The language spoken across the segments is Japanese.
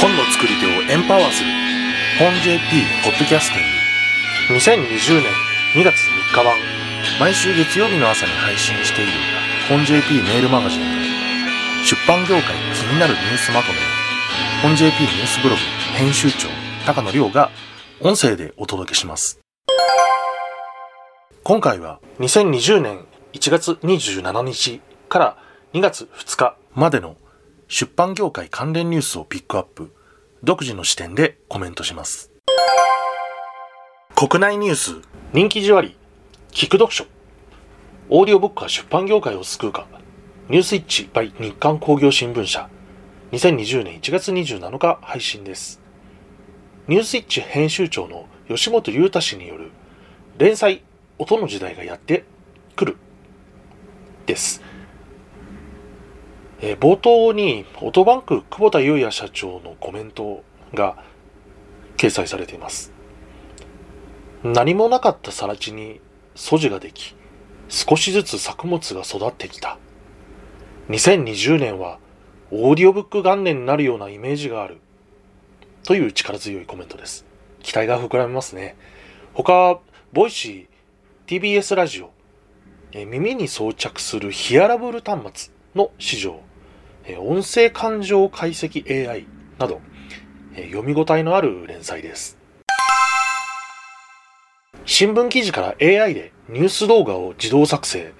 本の作り手をエンパワーする。本 JP ポッドキャスティング。2020年2月3日版。毎週月曜日の朝に配信している本 JP メールマガジン出版業界気になるニュースまとめを本 JP ニュースブログ編集長高野亮が音声でお届けします。今回は2020年1月27日から2月2日までの出版業界関連ニュースをピックアップ、独自の視点でコメントします。国内ニュース、人気じわり、聞く読書、オーディオブックは出版業界を救うか、ニュースイッチ by 日刊工業新聞社、2020年1月27日配信です。ニュースイッチ編集長の吉本裕太氏による連載音の時代がやってくる。です。えー、冒頭にオートバンク久保田裕也社長のコメントが掲載されています。何もなかった更地に素地ができ、少しずつ作物が育ってきた。2020年はオーディオブック元年になるようなイメージがある。という力強いコメントです。期待が膨らみますね。他、 Voicy、TBS ラジオ、え耳に装着するヒアラブル端末の市場、音声感情解析 AI など、読み応えのある連載です。新聞記事から AI でニュース動画を自動作成。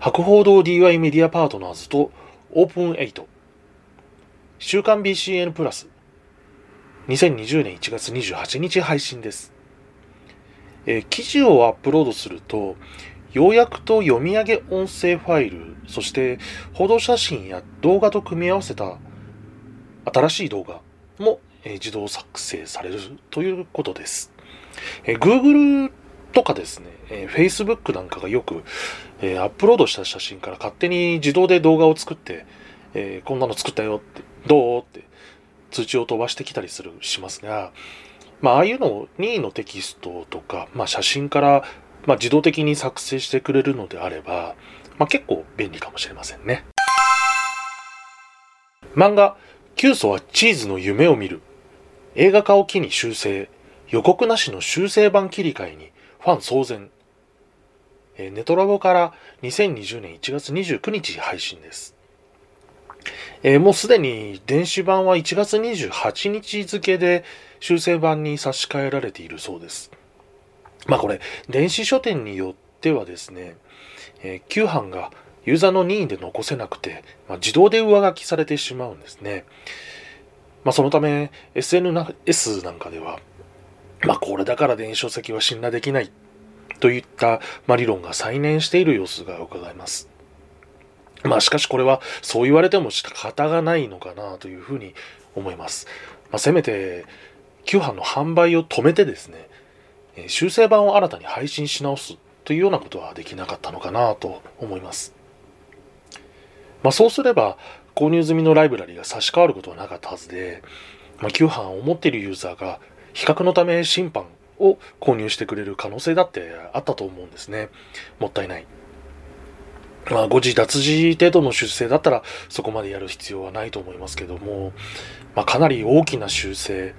博報堂 DY メディアパートナーズとオープン8。週刊 BCN プラス。2020年1月28日配信です。え記事をアップロードすると、要約と読み上げ音声ファイル、そして報道写真や動画と組み合わせた新しい動画も、自動作成されるということです。Google とかですね、Facebook なんかがよく、アップロードした写真から勝手に自動で動画を作って、こんなの作ったよって、どうって通知を飛ばしてきたりする、しますが、まあ、ああいうのを任意のテキストとか、まあ、写真からまあ、自動的に作成してくれるのであれば、まあ、結構便利かもしれませんね。漫画、キュウソはチーズの夢を見る。映画化を機に修正。予告なしの修正版切り替えにファン騒然。えネトラボから2020年1月29日配信です。えー、もうすでに電子版は1月28日付で修正版に差し替えられているそうです。まあこれ、電子書店によってはですね、えー、旧版がユーザーの任意で残せなくて、まあ、自動で上書きされてしまうんですね。まあそのため SNS なんかでは、まあこれだから電子書籍は信頼できないといった、ま、理論が再燃している様子が伺えます。まあしかしこれはそう言われても仕方がないのかなというふうに思います。まあ、せめて旧版の販売を止めてですね、修正版を新たに配信し直すというようなことはできなかったのかなと思います。まあ、そうすれば購入済みのライブラリが差し替わることはなかったはずで、まあ、旧版を持っているユーザーが比較のため審判を購入してくれる可能性だってあったと思うんですね。もったいない。まあ、誤字脱字程度の修正だったらそこまでやる必要はないと思いますけども、まあ、かなり大きな修正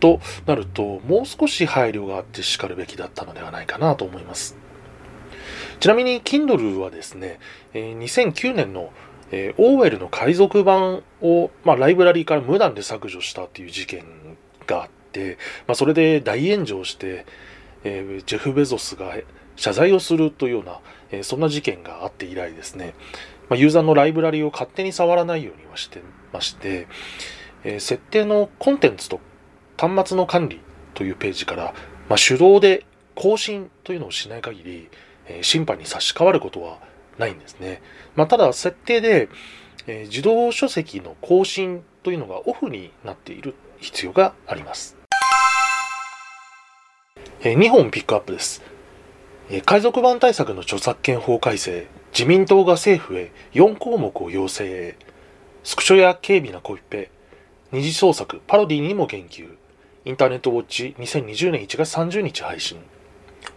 となると、もう少し配慮があってしかるべきだったのではないかなと思います。ちなみに Kindle はですね、2009年のえ、オーウェルの海賊版を、まあ、ライブラリーから無断で削除したっていう事件があって、まあ、それで大炎上して、え、ジェフ・ベゾスが謝罪をするというような、え、そんな事件があって以来ですね、ま、ユーザーのライブラリーを勝手に触らないようにはしてまして、え設定のコンテンツと端末の管理というページから、まあ、手動で更新というのをしない限り、えー、審判に差し替わることはないんですね。まあ、ただ、設定で、えー、自動書籍の更新というのがオフになっている必要があります。えー、2本ピックアップです。えー、海賊版対策の著作権法改正、自民党が政府へ4項目を要請へ、スクショや軽微なコピペ、二次創作、パロディにも言及、インターネットウォッチ2020年1月30日配信。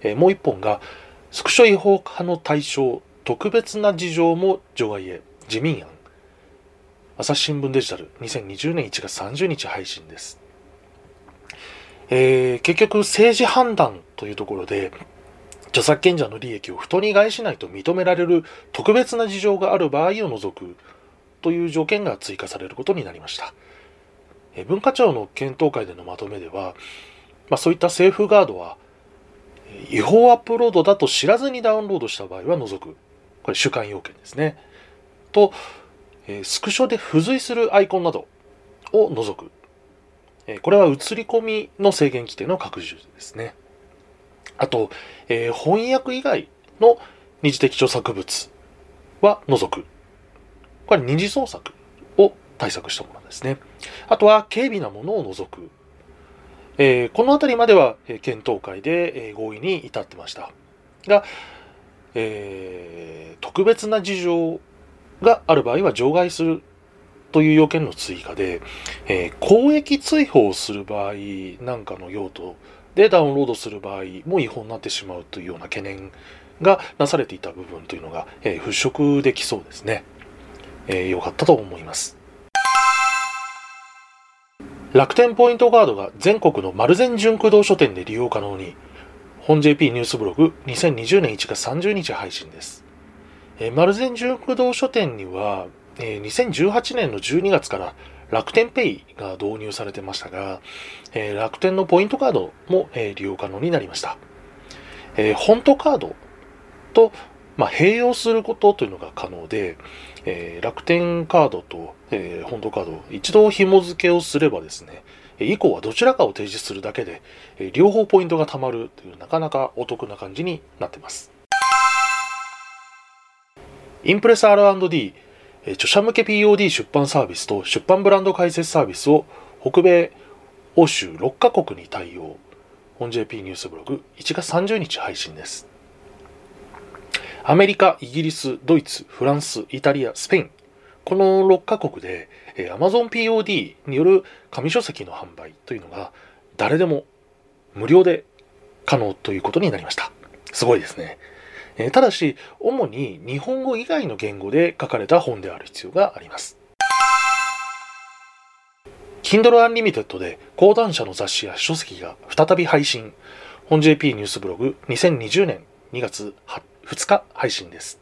えー、もう一本が、スクショ違法化の対象、特別な事情も除外へ、自民案。朝日新聞デジタル2020年1月30日配信です。えー、結局政治判断というところで、著作権者の利益を不当に害しないと認められる特別な事情がある場合を除くという条件が追加されることになりました。え文化庁の検討会でのまとめでは、まあ、そういったセーフガードは違法アップロードだと知らずにダウンロードした場合は除く。これ主観要件ですね。と、えスクショで付随するアイコンなどを除く。えこれは映り込みの制限規定の拡充ですね。あと、え、翻訳以外の二次的著作物は除く。これ二次創作対策したものですね。あとは、軽微なものを除く。えー、この辺りまでは、え検討会で、え合意に至ってました。が、えー、特別な事情がある場合は除外するという要件の追加で、えー、公益追放する場合なんかの用途でダウンロードする場合も違法になってしまうというような懸念がなされていた部分というのが、えー、払拭できそうですね。えー、よかったと思います。楽天ポイントカードが全国の丸善純駆動書店で利用可能に、本 JP ニュースブログ2020年1月30日配信です。えー、丸善純駆動書店には、えー、2018年の12月から楽天ペイが導入されてましたが、えー、楽天のポイントカードも、えー、利用可能になりました。えー、本トカードと、まあ、併用することというのが可能で、えー、楽天カードと、えー、本トカード一度紐付けをすればですね、以降はどちらかを提示するだけで、え両方ポイントが貯まるというなかなかお得な感じになってます。インプレス R&D 著者向け POD 出版サービスと出版ブランド解説サービスを北米、欧州6カ国に対応。本 JP ニュースブログ1月30日配信です。アメリカ、イギリス、ドイツ、フランス、イタリア、スペイン。この6カ国でえ Amazon POD による紙書籍の販売というのが誰でも無料で可能ということになりました。すごいですね。えただし、主に日本語以外の言語で書かれた本である必要があります。Kindle Unlimited で講談社の雑誌や書籍が再び配信。本 JP ニュースブログ2020年2月2日配信です。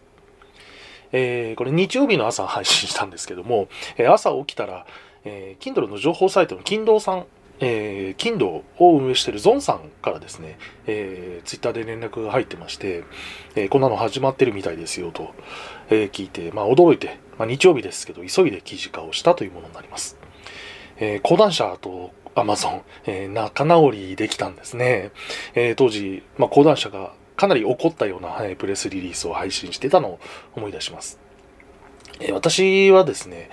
えー、これ日曜日の朝配信したんですけども、え朝起きたら、えー、Kindle の情報サイトの Kindle さんえー、金土を運営しているゾンさんからですね、えー、ツイッターで連絡が入ってまして、えー、こんなの始まってるみたいですよと、えー、聞いて、まあ、驚いて、まあ、日曜日ですけど、急いで記事化をしたというものになります。えー、講談社とアマゾン、えー、仲直りできたんですね。えー、当時、まあ、講談社がかなり怒ったような、はい、プレスリリースを配信してたのを思い出します。え、私はですね、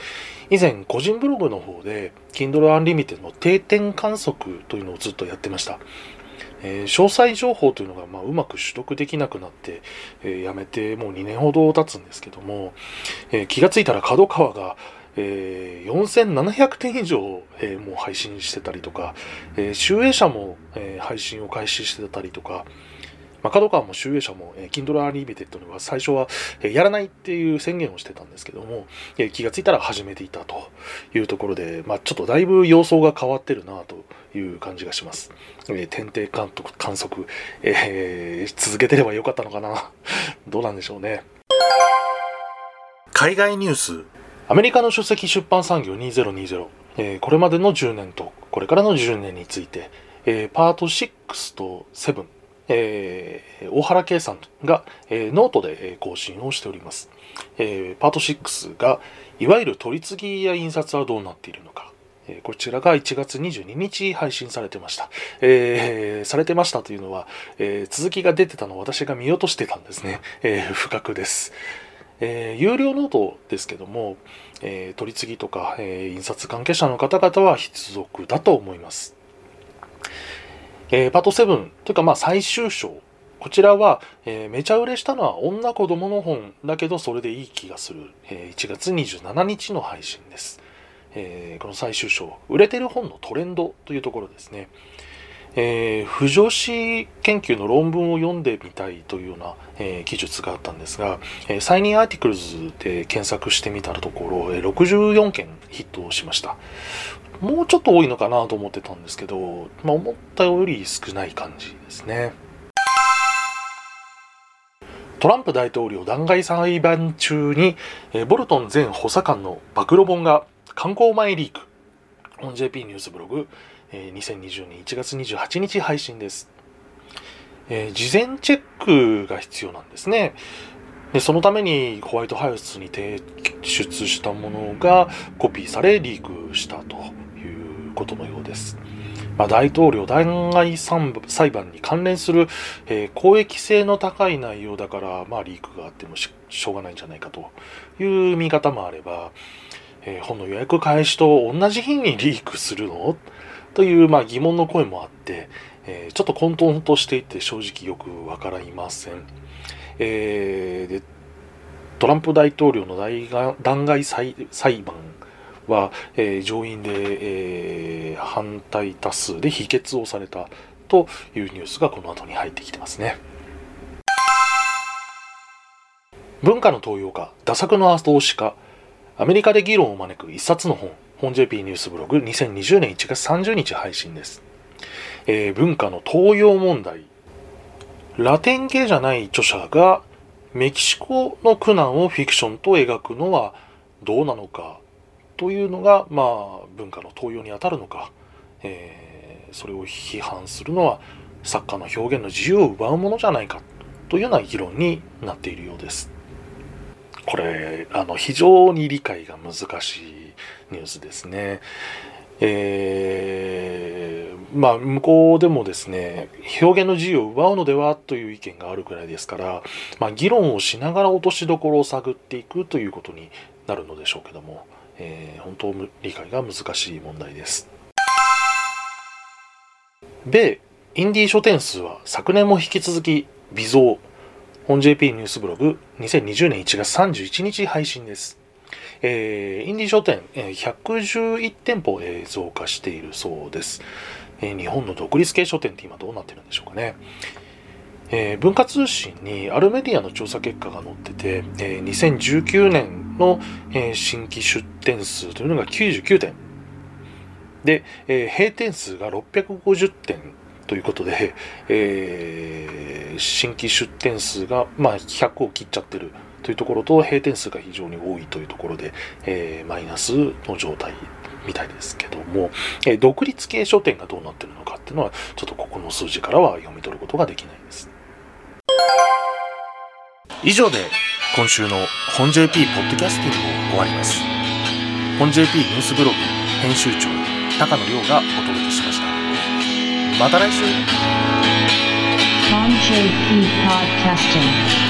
以前個人ブログの方で Kindle Unlimited の定点観測というのをずっとやってました。えー、詳細情報というのが、まあ、うまく取得できなくなって、えー、やめてもう2年ほど経つんですけども、えー、気がついたら角川が、えー、4700点以上、え、もう配信してたりとか、え、集英社も、え、配信を開始してたりとか、まあ、角川も集英社も、えー、Kindle Unlimited には最初は、えー、やらないっていう宣言をしてたんですけども、えー、気がついたら始めていたというところで、まあ、ちょっとだいぶ様相が変わってるなという感じがします。えー、天帝観測、観測、えー、続けてればよかったのかな。どうなんでしょうね。海外ニュース。アメリカの書籍出版産業2020、えー、これまでの10年とこれからの10年について、えー、パート6と7えー、大原圭さんが、えー、ノートで更新をしております。えー、パート6が、いわゆる取り次ぎや印刷はどうなっているのか。こちらが1月22日配信されてました。えー、されてましたというのは、えー、続きが出てたのを私が見落としてたんですね。えー、不覚です。えー、有料ノートですけども、えー、取り次ぎとか、えー、印刷関係者の方々は必読だと思います。えー、パート7というかまあ最終章。こちらは、えー、めちゃ売れしたのは女子供の本だけどそれでいい気がする、えー、1月27日の配信です、えー、この最終章。売れてる本のトレンドというところですね、えー、腐女子研究の論文を読んでみたいというような、えー、記述があったんですが、えー、 CiNii Articles で検索してみたところ、えー、64件ヒットしました。もうちょっと多いのかなと思ってたんですけど、まあ、思ったより少ない感じですね。トランプ大統領弾劾裁判中に、えー、ボルトン前補佐官の暴露本が観光前リーク。本 JP ニュースブログ、え2020年1月28日配信です。えー、事前チェックが必要なんですね。でそのためにホワイトハウスに提出したものがコピーされリークしたとことのようです。まあ、大統領弾劾裁判に関連する、えー、公益性の高い内容だから、まあ、リークがあってもしょうがないんじゃないかという見方もあれば、えー、本の予約開始と同じ日にリークするの？という、まあ、疑問の声もあって、えー、ちょっと混沌としていて正直よくわかりません。えー、でトランプ大統領の弾劾裁判は、えー、上院で、えー、反対多数で否決をされたというニュースがこの後に入ってきてますね。文化の東洋化、打作の後押し化、アメリカで議論を招く一冊の本、本 JP ニュースブログ2020年1月30日配信です。えー、文化の東洋問題。ラテン系じゃない著者がメキシコの苦難をフィクションと描くのはどうなのかというのが、まあ、文化の東洋にあたるのか、えー、それを批判するのは作家の表現の自由を奪うものじゃないかというような議論になっているようです。これ、あの、非常に理解が難しいニュースですね。えー、まあ、向こうでもですね、表現の自由を奪うのではという意見があるくらいですから、まあ、議論をしながら落としどころを探っていくということになるのでしょうけども、えー、本当理解が難しい問題です。米インディー書店数は昨年も引き続き微増。本 JP ニュースブログ2020年1月31日配信です。えー、インディー書店、えー、111店舗、えー、増加しているそうです、えー。日本の独立系書店って今どうなってるんでしょうかね。えー、文化通信にあるメディアの調査結果が載ってて、えー、2019年の、えー、新規出店数というのが99点。で、えー、閉店数が650点ということで、えー、新規出店数が、まあ、100を切っちゃってるというところと、閉店数が非常に多いというところで、えー、マイナスの状態みたいですけども、えー、独立系書店がどうなってるのかっていうのは、ちょっとここの数字からは読み取ることができないです。以上で今週の本 JP ポッドキャスティングを終わります。本 JP ニュースブログ編集長高野亮がお届けしました。また来週本 JP Podcasting